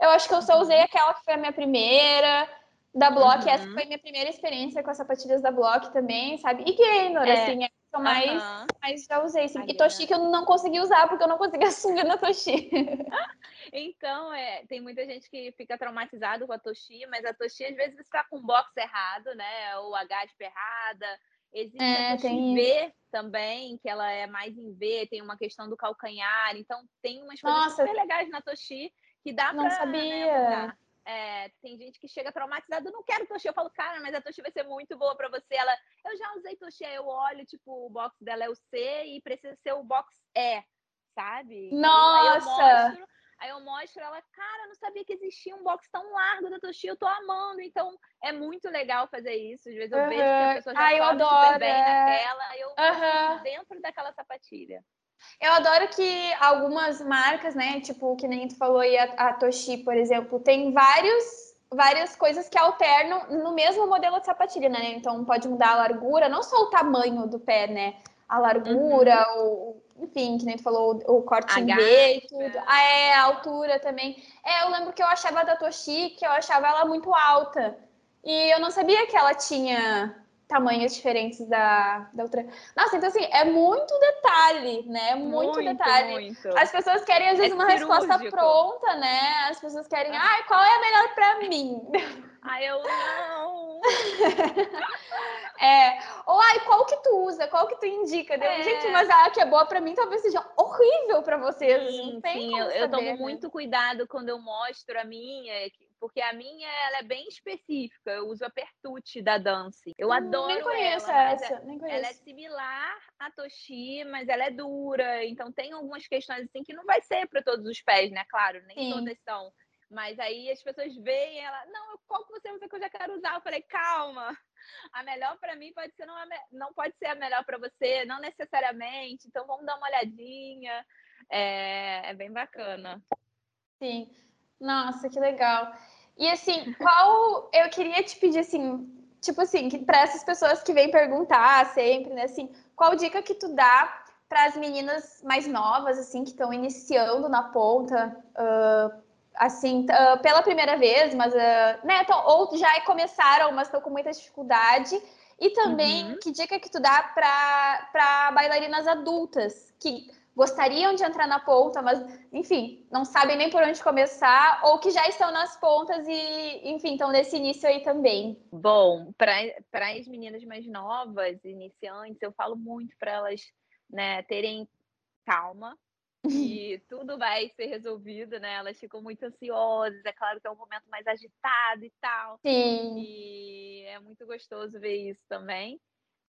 eu acho que eu só uhum. usei aquela que foi a minha primeira. Da Block, uhum. essa foi a minha primeira experiência com as sapatilhas da Block também, sabe? E Gaynor, é. assim, é uhum. mais já usei. Sim. E Toshi que eu não consegui usar porque eu não consegui [LAUGHS] assumir na Toshi. [LAUGHS] então, é, tem muita gente que fica traumatizado com a Toshi, mas a Toshi às vezes está com o box errado, né? Ou H de errada. Existe é, a Toshi V também, que ela é mais em V, tem uma questão do calcanhar. Então, tem umas coisas Nossa. super legais na Toshi que dá para. Não sabia. Né, é, tem gente que chega traumatizada, eu não quero Toshi. Eu falo, cara, mas a Toshi vai ser muito boa para você. Ela, eu já usei Toshi, eu olho, tipo, o box dela é o C e precisa ser o box E, sabe? Nossa! Aí eu mostro, aí eu mostro ela, cara, não sabia que existia um box tão largo da Toshi, eu tô amando. Então, é muito legal fazer isso. Às vezes eu uhum. vejo que a pessoa já Ai, sobe super bem é. naquela, eu uhum. dentro daquela sapatilha. Eu adoro que algumas marcas, né, tipo, que nem tu falou aí, a, a Toshi, por exemplo, tem vários, várias coisas que alternam no mesmo modelo de sapatilha, né? Então pode mudar a largura, não só o tamanho do pé, né? A largura, uhum. o, enfim, que nem tu falou, o corte em V e tudo. Ah, é, a altura também. É, eu lembro que eu achava da Toshi, que eu achava ela muito alta. E eu não sabia que ela tinha tamanhos diferentes da, da outra. Nossa, então assim, é muito detalhe, né? Muito, muito detalhe. Muito. As pessoas querem, às vezes, é uma cirúrgico. resposta pronta, né? As pessoas querem, ah. ai, qual é a melhor para mim? [LAUGHS] Ai, eu não. é, ou ai, qual que tu usa? Qual que tu indica? É. Gente, mas a que é boa para mim talvez seja horrível para vocês. Sim, sim, eu, saber, eu tomo né? muito cuidado quando eu mostro a minha, porque a minha ela é bem específica. Eu uso a Pertute da Dance. Eu hum, adoro nem conheço ela. Essa, é, nem conheço. Ela é similar à Toshi, mas ela é dura. Então tem algumas questões assim que não vai ser para todos os pés, né? Claro, nem Sim. todas são. Mas aí as pessoas veem ela, não, qual que você usa que eu já quero usar? Eu falei, calma. A melhor para mim pode ser não, não pode ser a melhor para você, não necessariamente. Então vamos dar uma olhadinha. É, é bem bacana. Sim. Nossa, que legal. E assim, qual [LAUGHS] eu queria te pedir assim, tipo assim, que para essas pessoas que vêm perguntar sempre, né, assim, qual dica que tu dá para as meninas mais novas, assim, que estão iniciando na ponta, uh, assim, uh, pela primeira vez, mas, uh, né, tão, ou já começaram, mas estão com muita dificuldade. E também, uhum. que dica que tu dá para bailarinas adultas, que gostariam de entrar na ponta, mas, enfim, não sabem nem por onde começar, ou que já estão nas pontas e, enfim, estão nesse início aí também? Bom, para as meninas mais novas, iniciantes, eu falo muito para elas né, terem calma, [LAUGHS] e tudo vai ser resolvido, né? Elas ficam muito ansiosas, é claro que é um momento mais agitado e tal. Sim. E é muito gostoso ver isso também.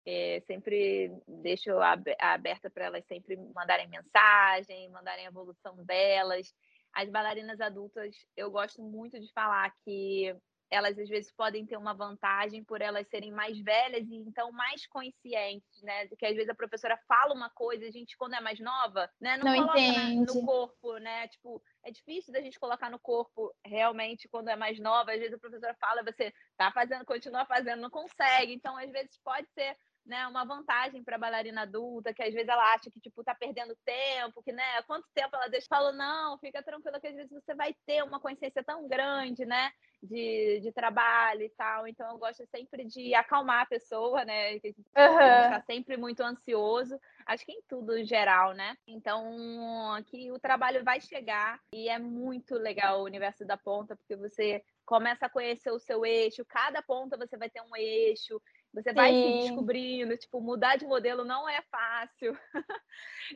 É, sempre deixo aberta para elas sempre mandarem mensagem, mandarem a evolução delas. As bailarinas adultas, eu gosto muito de falar que elas às vezes podem ter uma vantagem por elas serem mais velhas e então mais conscientes, né? Que às vezes a professora fala uma coisa, a gente quando é mais nova, né, não, não coloca entende. no corpo, né? Tipo, é difícil da gente colocar no corpo realmente quando é mais nova, às vezes a professora fala, você tá fazendo, continua fazendo, não consegue. Então, às vezes pode ser né, uma vantagem para a bailarina adulta, que às vezes ela acha que tipo tá perdendo tempo, que né, quanto tempo ela deixa, fala não, fica tranquila que às vezes você vai ter uma consciência tão grande, né, de, de trabalho e tal. Então eu gosto sempre de acalmar a pessoa, né, que uhum. está sempre muito ansioso. Acho que em tudo em geral, né? Então, aqui o trabalho vai chegar e é muito legal o universo da ponta, porque você começa a conhecer o seu eixo, cada ponta você vai ter um eixo, você vai Sim. se descobrindo, tipo, mudar de modelo não é fácil. [LAUGHS]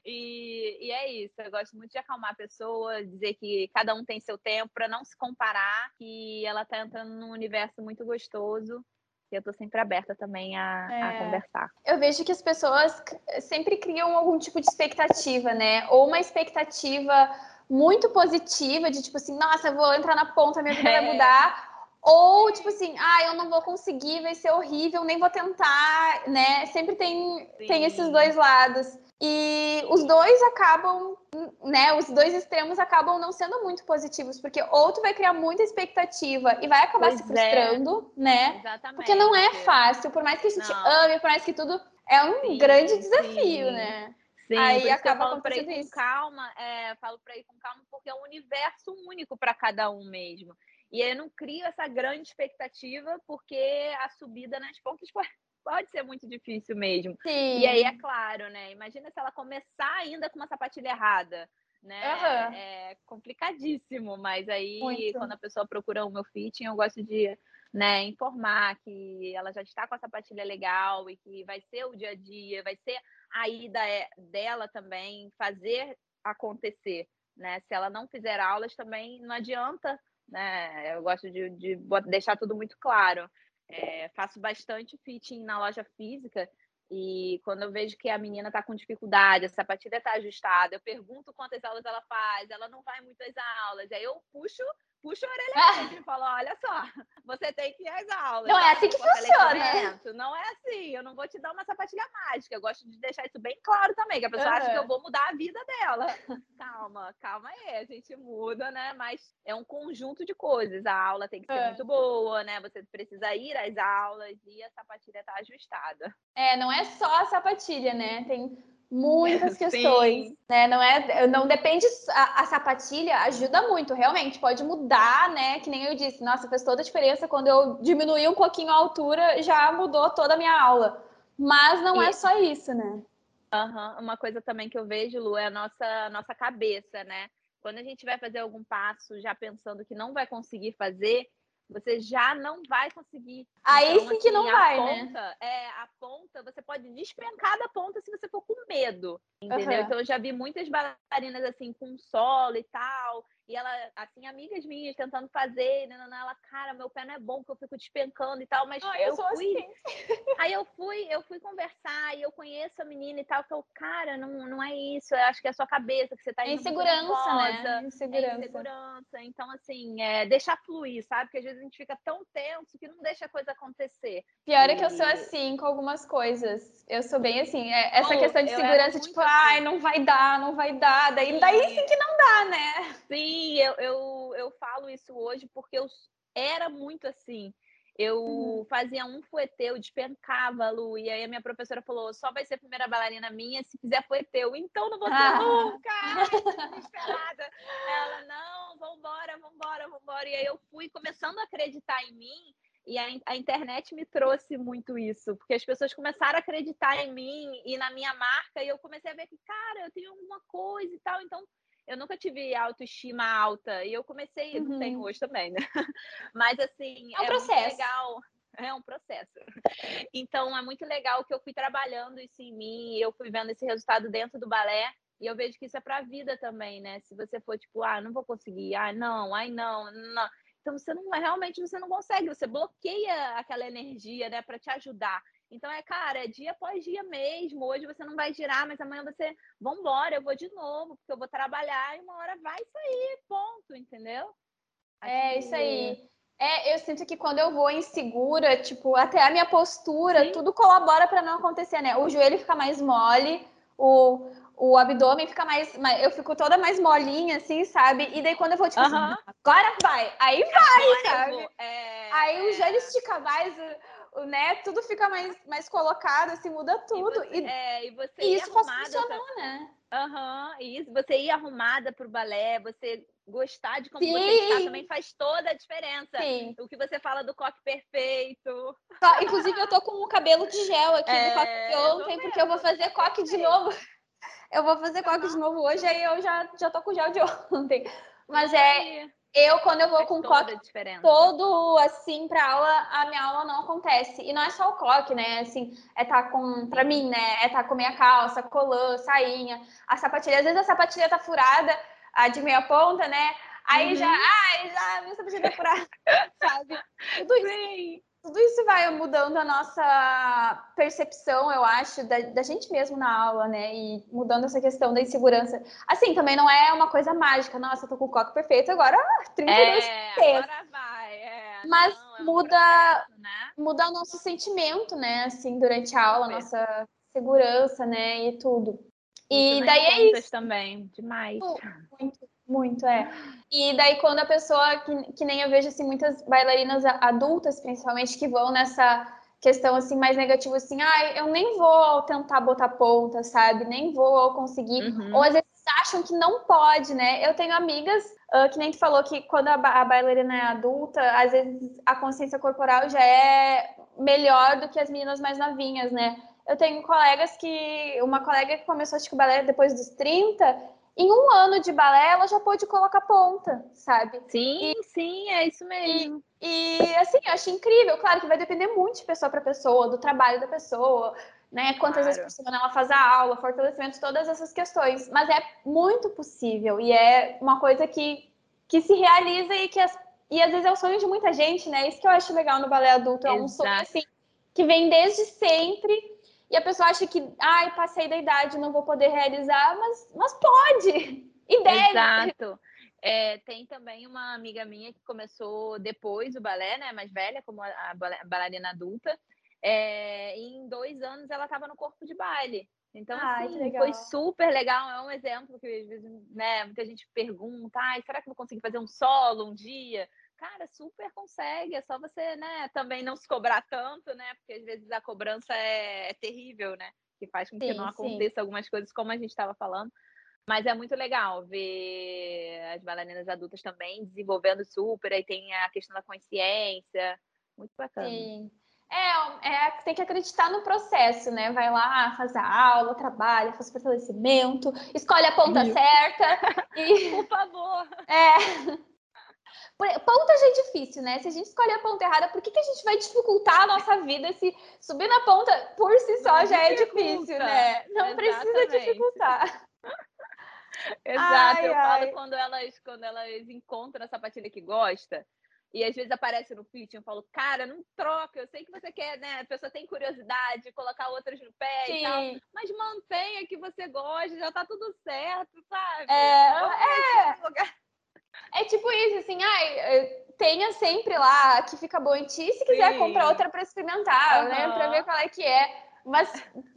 e, e, é isso, eu gosto muito de acalmar a pessoa, dizer que cada um tem seu tempo, para não se comparar, que ela tá entrando num universo muito gostoso. E eu tô sempre aberta também a, é. a conversar. Eu vejo que as pessoas sempre criam algum tipo de expectativa, né? Ou uma expectativa muito positiva de tipo assim, nossa, eu vou entrar na ponta, minha vida é. vai mudar ou, tipo assim, ah, eu não vou conseguir, vai ser horrível, nem vou tentar, né? Sempre tem, tem esses dois lados. E os dois acabam, né? Os dois extremos acabam não sendo muito positivos, porque ou tu vai criar muita expectativa e vai acabar pois se é. frustrando, é. né? Exatamente. Porque não é fácil, por mais que a gente não. ame, por mais que tudo é um sim, grande desafio, sim. né? Sim, aí acaba eu com calma, é, falo para ir com calma porque é um universo único para cada um mesmo. E eu não crio essa grande expectativa, porque a subida nas pontas pode ser muito difícil mesmo. Sim. E aí, é claro, né? Imagina se ela começar ainda com uma sapatilha errada. Né? Uhum. É complicadíssimo, mas aí muito. quando a pessoa procura o meu fitting, eu gosto de né, informar que ela já está com a sapatilha legal e que vai ser o dia a dia, vai ser a ida é, dela também, fazer acontecer, né? Se ela não fizer aulas também não adianta né? Eu gosto de, de deixar tudo muito claro. É, faço bastante fitting na loja física e quando eu vejo que a menina está com dificuldade, a sapatilha está ajustada, eu pergunto quantas aulas ela faz, ela não vai muitas aulas, aí eu puxo puxa a orelha [LAUGHS] e fala: olha só, você tem que ir às aulas. Não é assim que funciona. Não é assim, eu não vou te dar uma sapatilha mágica. Eu gosto de deixar isso bem claro também, que a pessoa uhum. acha que eu vou mudar a vida dela. [LAUGHS] calma, calma aí, a gente muda, né? Mas é um conjunto de coisas. A aula tem que ser muito boa, né? Você precisa ir às aulas e a sapatilha tá ajustada. É, não é só a sapatilha, né? Tem muitas [LAUGHS] questões, Sim. né? Não é, não depende a, a, sapatilha ajuda muito, realmente pode mudar, né? Que nem eu disse, nossa, fez toda a diferença quando eu diminuí um pouquinho a altura, já mudou toda a minha aula. Mas não é e... é só isso, né? Uhum. Uma coisa também que eu vejo, Lu, é a nossa nossa cabeça, né? Quando a gente vai fazer algum passo já pensando que não vai conseguir fazer, você já não vai conseguir. Aí então, sim assim, que não vai, né? ponta, né? É, a ponta, você pode despencar da ponta se você for com medo, entendeu? Uhum. Então eu já vi muitas bailarinas assim com solo e tal, e ela, assim, amigas minhas tentando fazer, né, ela, cara, meu pé não é bom, que eu fico despencando e tal, mas Ai, eu, eu fui. Assim. [LAUGHS] Aí eu fui, eu fui conversar e eu conheço a menina e tal, eu, cara, não, não é isso, eu acho que é a sua cabeça, que você tá é insegurança, né? Insegurança. É insegurança. Então, assim, é, deixar fluir, sabe? Porque às vezes a gente fica tão tenso que não deixa a coisa acontecer. Pior e... é que eu sou assim com algumas coisas. Eu sou bem assim, é, essa oh, questão de segurança, tipo, assim. ai, não vai dar, não vai dar. Daí, daí sim que não dá, né? Sim, eu, eu, eu falo isso hoje porque eu era muito assim. Eu uhum. fazia um fuetê, eu despencava, Lu, e aí a minha professora falou: só vai ser a primeira bailarina minha se fizer fueteu. Então não vou ser ah. nunca! [LAUGHS] desesperada. Ela, não, vambora, vambora, vambora. E aí eu fui começando a acreditar em mim E a, a, internet me trouxe muito isso, porque as pessoas começaram a acreditar em mim e na minha marca, e eu comecei a ver que, cara, eu tenho alguma coisa e tal. Então, eu nunca tive autoestima alta, e eu comecei, uhum. não tenho hoje também, né? [LAUGHS] Mas, assim, é um é processo. legal. É um processo. Então, é muito legal que eu fui trabalhando isso em mim, eu fui vendo esse resultado dentro do balé, e eu vejo que isso é para a vida também, né? Se você for tipo, ah, não vou conseguir, ah, não, ai, não, não. Então você não realmente você não consegue, você bloqueia aquela energia, né, para te ajudar. Então é, cara, é dia após dia mesmo. Hoje você não vai girar, mas amanhã você, vambora, eu vou de novo, porque eu vou trabalhar e uma hora vai sair, ponto, entendeu? É isso aí. É, eu sinto que quando eu vou insegura, tipo, até a minha postura, Sim. tudo colabora para não acontecer, né? O joelho fica mais mole, o, o abdômen fica mais, mais, Eu fico toda mais molinha, assim, sabe? E daí quando eu vou, tipo, assim, agora vai! Aí vai, sabe? É... Aí o joelho estica mais, né? Tudo fica mais, mais colocado, assim, muda tudo. E, você, e, é, e, você e isso faz funcionar, né? Aham, uhum, isso. Você ir arrumada pro balé, você gostar de como Sim. você está também faz toda a diferença. Sim. O que você fala do coque perfeito. Inclusive, eu tô com o cabelo de gel aqui é, do coque de ontem, porque eu vou fazer coque de novo. Eu vou fazer coque de novo hoje, aí eu já, já tô com gel de [LAUGHS] ontem. Mas é. Eu, quando eu vou com coque todo assim pra aula, a minha aula não acontece. E não é só o coque, né? Assim, é tá com, pra mim, né? É tá com minha calça, colã, sainha, a sapatilha. Às vezes a sapatilha tá furada, a de meia ponta, né? Aí uhum. já, ai, já, minha sapatilha tá furada, [LAUGHS] sabe? Tudo isso. Sim tudo isso vai mudando a nossa percepção, eu acho, da, da, gente mesmo na aula, né? E mudando essa questão da insegurança. Assim, também não é uma coisa mágica. Nossa, eu tô com o coque perfeito, agora 32 é, agora vai. É, Mas não, é um muda, processo, né? muda o nosso sentimento, né? Assim, durante a aula, nossa segurança, né? E tudo. E daí é isso. também, demais. Muito, muito, é. E daí quando a pessoa, que, que nem eu vejo assim, muitas bailarinas adultas, principalmente, que vão nessa questão assim mais negativa, assim, ah, eu nem vou tentar botar ponta, sabe? Nem vou conseguir. Uhum. Ou às vezes acham que não pode, né? Eu tenho amigas, uh, que nem tu falou, que quando a, a bailarina é adulta, às vezes a consciência corporal já é melhor do que as meninas mais novinhas, né? Eu tenho colegas que. Uma colega que começou a balé depois dos 30, em um ano de balé, ela já pôde colocar ponta, sabe? Sim, e, sim, é isso mesmo. E, e, assim, eu acho incrível. Claro que vai depender muito de pessoa para pessoa, do trabalho da pessoa, né? Quantas claro. vezes por semana ela faz a aula, fortalecimento, todas essas questões. Mas é muito possível e é uma coisa que, que se realiza e que as, e às vezes é o sonho de muita gente, né? Isso que eu acho legal no balé adulto, é um Exato. sonho assim que vem desde sempre e a pessoa acha que, ai, passei da idade, não vou poder realizar, mas, mas pode e deve. Exato. É, tem também uma amiga minha que começou depois o balé, né, mais velha, como a, bailarina adulta. É, e em dois anos ela estava no corpo de baile. Então, Ai, assim, foi super legal. É um exemplo que às vezes, né, muita gente pergunta: Ai, será que eu vou conseguir fazer um solo um dia? Cara, super consegue, é só você, né, também não se cobrar tanto, né? Porque às vezes a cobrança é, é terrível, né? Que faz com que sim, não aconteça sim. algumas coisas como a gente estava falando. Mas é muito legal ver as bailarinas adultas também desenvolvendo super, aí tem a questão da consciência, muito bacana. Sim. É, é, tem que acreditar no processo, né? Vai lá, faz a aula, trabalha, faz fortalecimento, escolhe a ponta certa e. [LAUGHS] Por favor! É. Ponta já é difícil, né? Se a gente escolher a ponta errada, por que, que a gente vai dificultar a nossa vida se subir na ponta por si só Não já é difícil, né? Não Exatamente. precisa dificultar. [LAUGHS] Exato, ai, eu ai. falo quando elas, quando elas encontram a sapatilha que gosta, e às vezes aparece no pitch, eu falo, cara, não troca, eu sei que você quer, né? A pessoa tem curiosidade de colocar outras no pé Sim. e tal, mas mantenha que você goste, já tá tudo certo, sabe? É, é. É tipo isso, assim, ai, tenha sempre lá que fica bom em ti, se quiser Sim. comprar outra para experimentar, uhum. né? Para ver qual é que é. Mas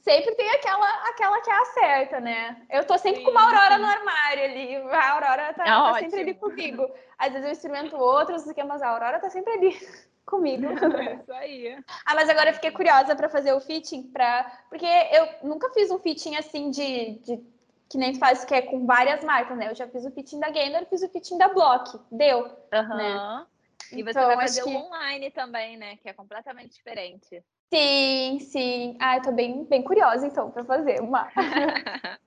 sempre tem aquela, aquela que é a certa, né? Eu tô sempre sim, com uma Aurora no armário ali. A Aurora tá, é tá sempre ali comigo. Às vezes eu experimento outros, mas a Aurora tá sempre ali [LAUGHS] comigo. [LAUGHS] É isso aí. Ah, mas agora eu fiquei curiosa para fazer o fitting, pra... porque eu nunca fiz um fitting assim de, de que nem faz, que é com várias marcas, né? Eu já fiz o pitching da Gainer, fiz o pitching da Block, deu, uhum. né? E você então, vai fazer o que... online também, né? Que é completamente diferente. Sim, sim. Ah, eu tô bem, bem curiosa, então, para fazer uma. [LAUGHS]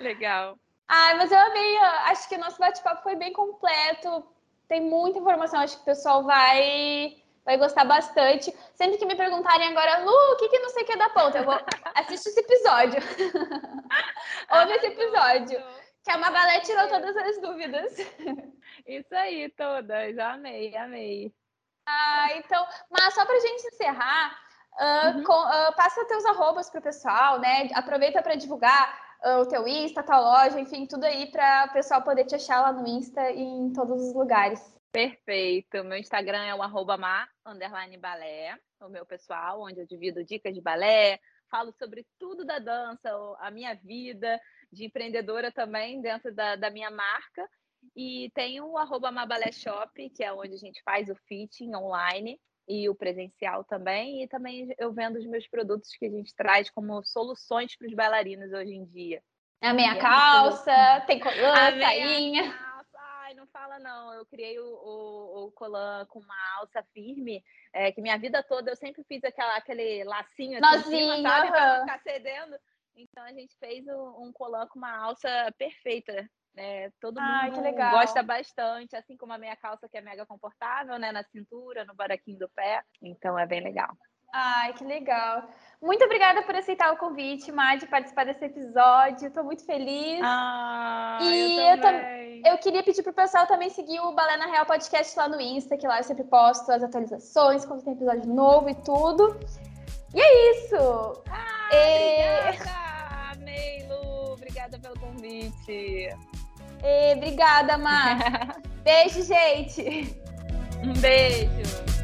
Legal. Ah, mas eu amei. Acho que o nosso bate-papo foi bem completo. Tem muita informação. Acho que o pessoal vai vai gostar bastante. Sempre que me perguntarem agora, Lu, o que, que não sei o que é da ponta? Eu vou assistir esse episódio. [LAUGHS] Ouve esse episódio. Que a Mabalé tirou todas as dúvidas. Isso aí, todas. Amei, amei. Ah, então, mas só pra gente encerrar, uh, uhum. com, uh, passa teus arrobas pro pessoal, né? Aproveita para divulgar uh, o teu Insta, tua loja, enfim, tudo aí para o pessoal poder te achar lá no Insta e em todos os lugares. Perfeito. Meu Instagram é o arroba ma, balé, o meu pessoal, onde eu divido dicas de balé, falo sobre tudo da dança, a minha vida de empreendedora também dentro da, da minha marca. E tem o arroba Mabalé Shop, que é onde a gente faz o fitting online e o presencial também. E também eu vendo os meus produtos que a gente traz como soluções para os bailarinos hoje em dia. A meia é calça, tem colã, sainha fala não. Eu criei o, o, o colan com uma alça firme, é, que minha vida toda eu sempre fiz aquela, aquele lacinho assim Nozinho, cima, sabe? Pra não ficar cedendo. Então a gente fez um, um colan com uma alça perfeita. né todo Ai, mundo gosta bastante, assim como a minha calça que é mega confortável, né? Na cintura, no baraquinho do pé. Então é bem legal. Ai, que legal. Muito obrigada por aceitar o convite, Má, de participar desse episódio. Estou muito feliz. Ah, e eu, também. Eu, eu queria pedir pro pessoal também seguir o Balé na Real Podcast lá no Insta, que lá eu sempre posto as atualizações, quando tem episódio novo e tudo. E é isso! Ah, e... Obrigada! Amei, Lu! Obrigada pelo convite. E, obrigada, Má. [LAUGHS] beijo, gente! Um beijo!